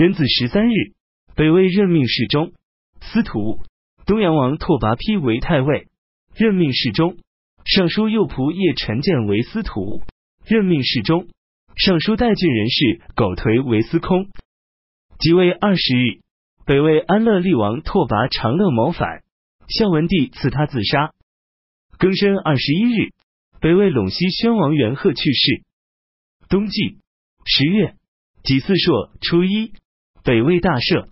壬子十三日，北魏任命侍中、司徒。东阳王拓跋丕为太尉，任命侍中；尚书右仆射陈建为司徒，任命侍中；尚书代郡人士苟颓为司空。即位二十日，北魏安乐厉王拓跋长乐谋反，孝文帝赐他自杀。庚申二十一日，北魏陇西宣王元贺去世。冬季十月己巳朔初一，北魏大赦。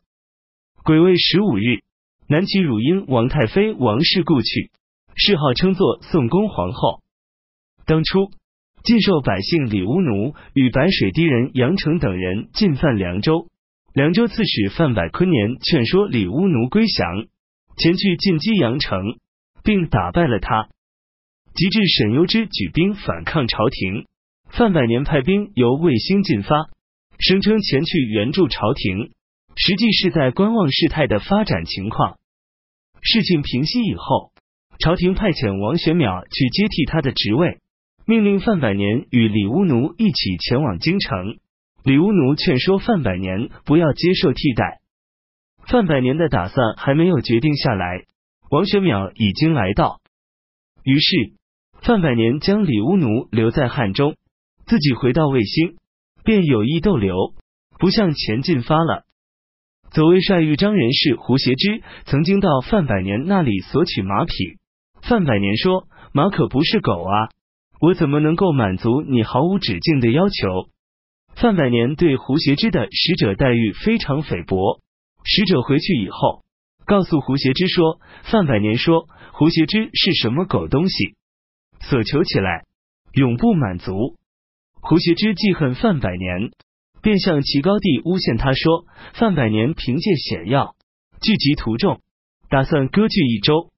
癸未十五日。南齐汝阴王太妃王氏故去，谥号称作宋恭皇后。当初禁售百姓李乌奴与白水堤人杨成等人进犯凉州，凉州刺史范百坤年劝说李乌奴归降，前去进击杨城，并打败了他。及至沈攸之举兵反抗朝廷，范百年派兵由卫星进发，声称前去援助朝廷。实际是在观望事态的发展情况。事情平息以后，朝廷派遣王玄邈去接替他的职位，命令范百年与李乌奴一起前往京城。李乌奴劝说范百年不要接受替代。范百年的打算还没有决定下来，王玄邈已经来到。于是范百年将李乌奴留在汉中，自己回到卫星，便有意逗留，不向前进发了。左卫帅豫章人士胡协之曾经到范百年那里索取马匹，范百年说：“马可不是狗啊，我怎么能够满足你毫无止境的要求？”范百年对胡协之的使者待遇非常菲薄。使者回去以后，告诉胡协之说：“范百年说胡协之是什么狗东西，所求起来永不满足。”胡协之记恨范百年。便向齐高帝诬陷他说，范百年凭借险要聚集徒众，打算割据益州。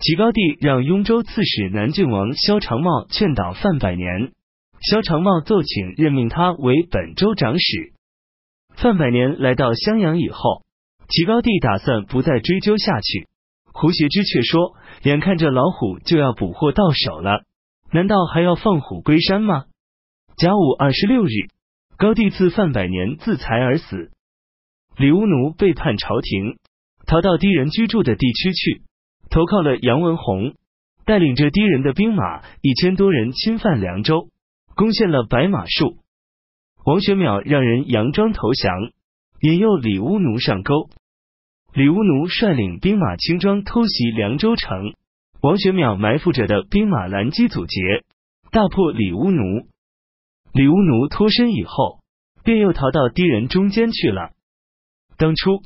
齐高帝让雍州刺史南郡王萧长茂劝导范百年，萧长茂奏请任命他为本州长史。范百年来到襄阳以后，齐高帝打算不再追究下去。胡协之却说，眼看着老虎就要捕获到手了，难道还要放虎归山吗？甲午二十六日。高帝赐范百年自裁而死，李乌奴背叛朝廷，逃到敌人居住的地区去，投靠了杨文宏，带领着敌人的兵马一千多人侵犯凉州，攻陷了白马树。王玄邈让人佯装投降，引诱李乌奴上钩。李乌奴率领兵马轻装偷袭凉州城，王玄邈埋伏着的兵马拦击阻截，大破李乌奴。李乌奴脱身以后，便又逃到敌人中间去了。当初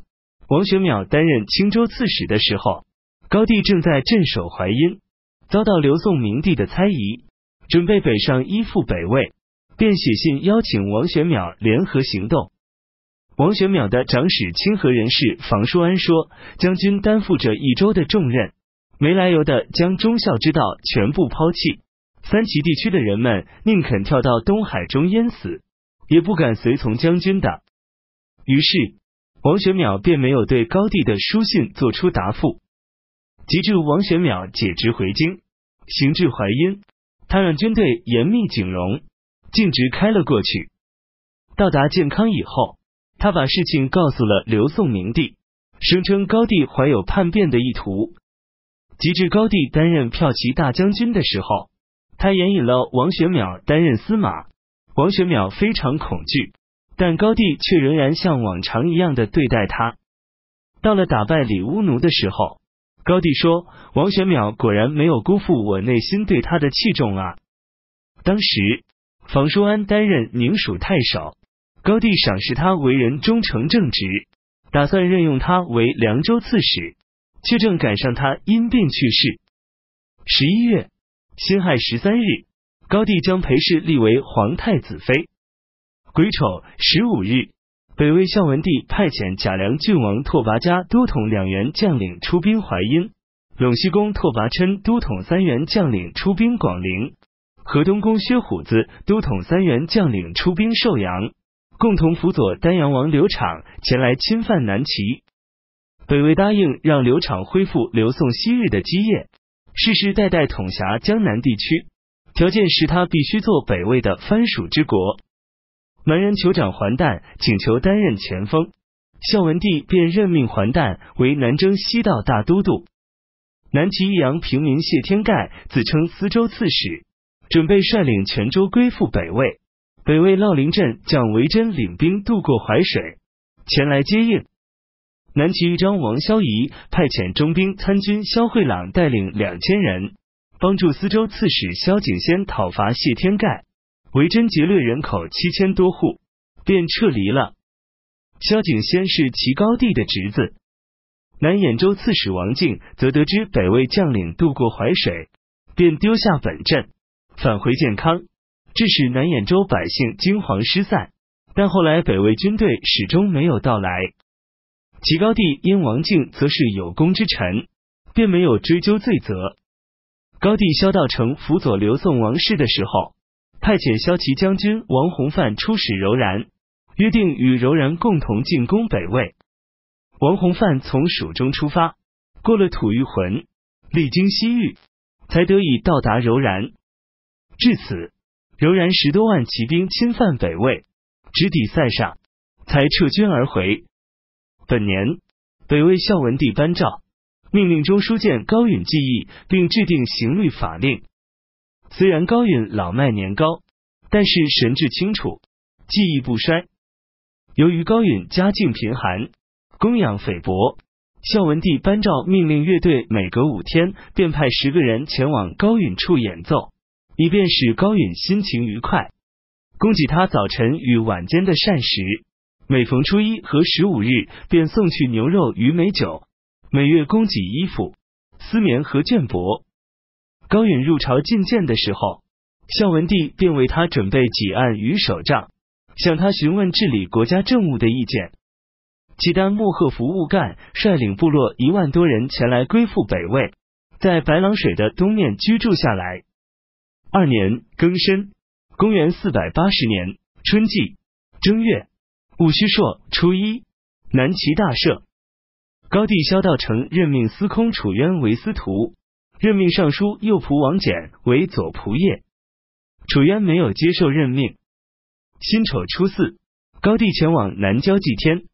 王玄邈担任青州刺史的时候，高帝正在镇守淮阴，遭到刘宋明帝的猜疑，准备北上依附北魏，便写信邀请王玄邈联合行动。王玄邈的长史清河人士房叔安说：“将军担负着益州的重任，没来由的将忠孝之道全部抛弃。”三齐地区的人们宁肯跳到东海中淹死，也不敢随从将军的。于是王玄邈便没有对高帝的书信做出答复。及至王玄邈解职回京，行至淮阴，他让军队严密警容，径直开了过去。到达建康以后，他把事情告诉了刘宋明帝，声称高帝怀有叛变的意图。及至高帝担任骠骑大将军的时候。他援引了王玄邈担任司马，王玄邈非常恐惧，但高帝却仍然像往常一样的对待他。到了打败李乌奴的时候，高帝说：“王玄邈果然没有辜负我内心对他的器重啊。”当时房叔安担任宁蜀太守，高帝赏识他为人忠诚正直，打算任用他为凉州刺史，却正赶上他因病去世。十一月。辛亥十三日，高帝将裴氏立为皇太子妃。癸丑十五日，北魏孝文帝派遣贾梁郡王拓跋嘉都统两员将领出兵淮阴，陇西公拓跋琛都统三员将领出兵广陵，河东公薛虎子都统三员将领出兵寿阳，共同辅佐丹阳王刘昶前来侵犯南齐。北魏答应让刘昶恢复刘宋昔日的基业。世世代代统辖江南地区，条件是他必须做北魏的藩属之国。蛮人酋长桓旦请求担任前锋，孝文帝便任命桓旦为南征西道大都督。南齐益阳平民谢天盖自称司州刺史，准备率领泉州归附北魏。北魏乐陵镇将维真领兵渡过淮水，前来接应。南齐豫章王萧仪派遣中兵参军萧惠朗带领两千人，帮助司州刺史萧景先讨伐谢天盖。维真劫掠人口七千多户，便撤离了。萧景先是齐高帝的侄子。南兖州刺史王敬则得知北魏将领渡过淮水，便丢下本镇，返回建康，致使南兖州百姓惊惶失散。但后来北魏军队始终没有到来。齐高帝因王敬则是有功之臣，便没有追究罪责。高帝萧道成辅佐刘宋王室的时候，派遣骁骑将军王弘范出使柔然，约定与柔然共同进攻北魏。王弘范从蜀中出发，过了吐谷浑，历经西域，才得以到达柔然。至此，柔然十多万骑兵侵犯北魏，直抵塞上，才撤军而回。本年，北魏孝文帝颁诏，命令中书监高允记忆，并制定刑律法令。虽然高允老迈年高，但是神志清楚，记忆不衰。由于高允家境贫寒。供养菲薄，孝文帝颁诏命令乐队每隔五天便派十个人前往高允处演奏，以便使高允心情愉快，供给他早晨与晚间的膳食。每逢初一和十五日，便送去牛肉与美酒。每月供给衣服、丝棉和绢帛。高允入朝觐见的时候，孝文帝便为他准备几案与手杖，向他询问治理国家政务的意见。契丹莫赫福务干率领部落一万多人前来归附北魏，在白狼水的东面居住下来。二年庚申，公元四百八十年春季正月戊戌朔初一，南齐大赦。高帝萧道成任命司空楚渊为司徒，任命尚书右仆王翦为左仆射。楚渊没有接受任命。辛丑初四，高帝前往南郊祭天。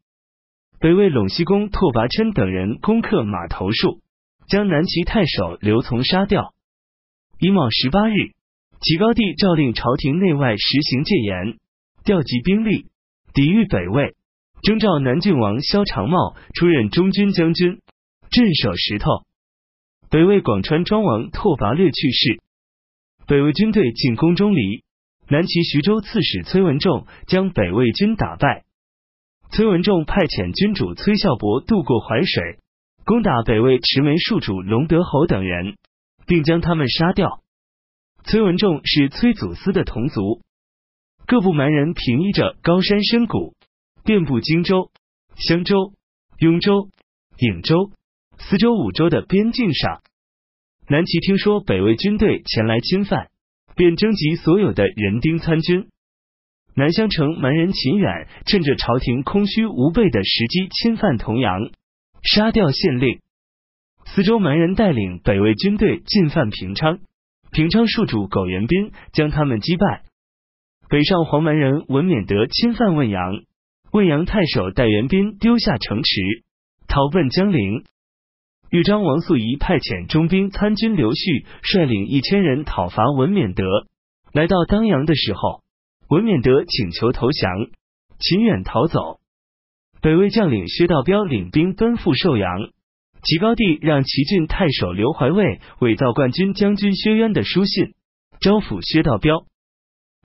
北魏陇西公拓跋琛等人攻克马头树，将南齐太守刘琮杀掉。乙卯十八日，齐高帝诏令朝廷内外实行戒严，调集兵力抵御北魏，征召南郡王萧长茂出任中军将军，镇守石头。北魏广川庄王拓跋略去世，北魏军队进攻钟离，南齐徐州刺史崔文仲将北魏军打败。崔文仲派遣君主崔孝伯渡过淮水，攻打北魏持眉戍主龙德侯等人，并将他们杀掉。崔文仲是崔祖思的同族。各部蛮人平依着高山深谷，遍布荆州、襄州、雍州、颍州、司州五州的边境上。南齐听说北魏军队前来侵犯，便征集所有的人丁参军。南襄城蛮人秦远趁着朝廷空虚无备的时机侵犯童阳，杀掉县令。司州蛮人带领北魏军队进犯平昌，平昌戍主苟元斌将他们击败。北上黄蛮人文冕德侵犯汶阳，汶阳太守戴元斌丢下城池，逃奔江陵。豫章王素仪派遣中兵参军刘旭率领一千人讨伐文冕德，来到当阳的时候。文冕德请求投降，秦远逃走。北魏将领薛道彪领兵奔赴寿阳，齐高帝让齐郡太守刘怀卫伪造冠军将军薛渊的书信，招抚薛道彪。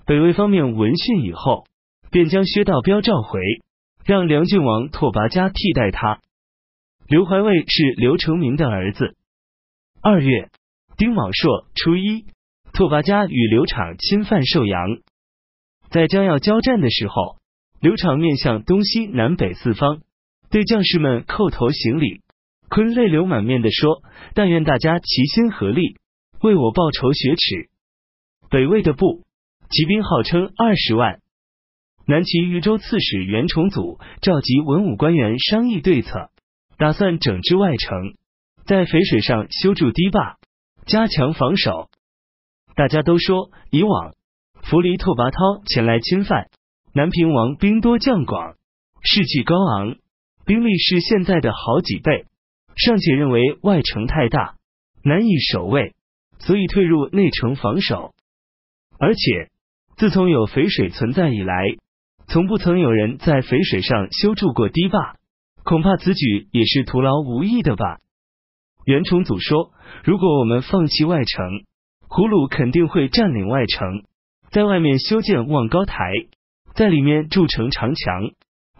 北魏方面闻讯以后，便将薛道彪召回，让梁郡王拓跋嘉替代他。刘怀卫是刘成明的儿子。二月丁卯朔初一，拓跋嘉与刘昶侵犯寿阳。在将要交战的时候，刘昶面向东西南北四方，对将士们叩头行礼，坤泪流满面的说：“但愿大家齐心合力，为我报仇雪耻。”北魏的部骑兵号称二十万。南齐豫州刺史袁崇祖召集文武官员商议对策，打算整治外城，在淝水上修筑堤坝，加强防守。大家都说以往。弗离拓跋焘前来侵犯，南平王兵多将广，士气高昂，兵力是现在的好几倍，尚且认为外城太大，难以守卫，所以退入内城防守。而且自从有淝水存在以来，从不曾有人在淝水上修筑过堤坝，恐怕此举也是徒劳无益的吧。袁崇祖说：“如果我们放弃外城，胡虏肯定会占领外城，在外面修建望高台，在里面筑城长墙，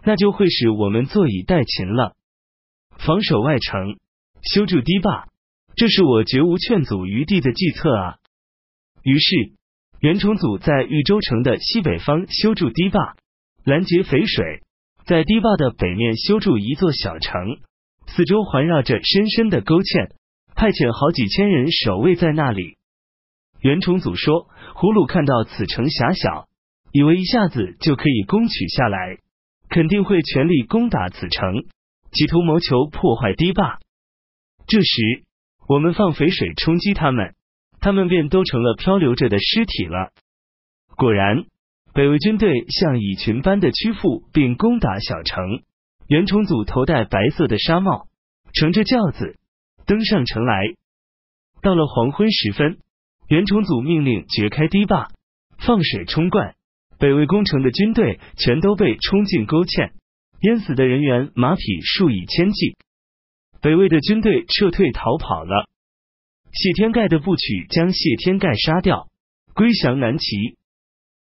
那就会使我们坐以待擒了。防守外城，修筑堤坝，这是我绝无劝阻余地的计策啊！”于是。袁崇祖在豫州城的西北方修筑堤坝，拦截肥水，在堤坝的北面修筑一座小城，四周环绕着深深的沟堑，派遣好几千人守卫在那里。袁崇祖说：“胡虏看到此城狭小，以为一下子就可以攻取下来，肯定会全力攻打此城，企图谋求破坏堤坝。这时，我们放肥水冲击他们。”他们便都成了漂流着的尸体了。果然，北魏军队像蚁群般的屈服，并攻打小城。袁崇祖头戴白色的纱帽，乘着轿子登上城来。到了黄昏时分，袁崇祖命令掘开堤坝，放水冲灌。北魏攻城的军队全都被冲进沟堑，淹死的人员马匹数以千计。北魏的军队撤退逃跑了。谢天盖的部曲将谢天盖杀掉，归降南齐。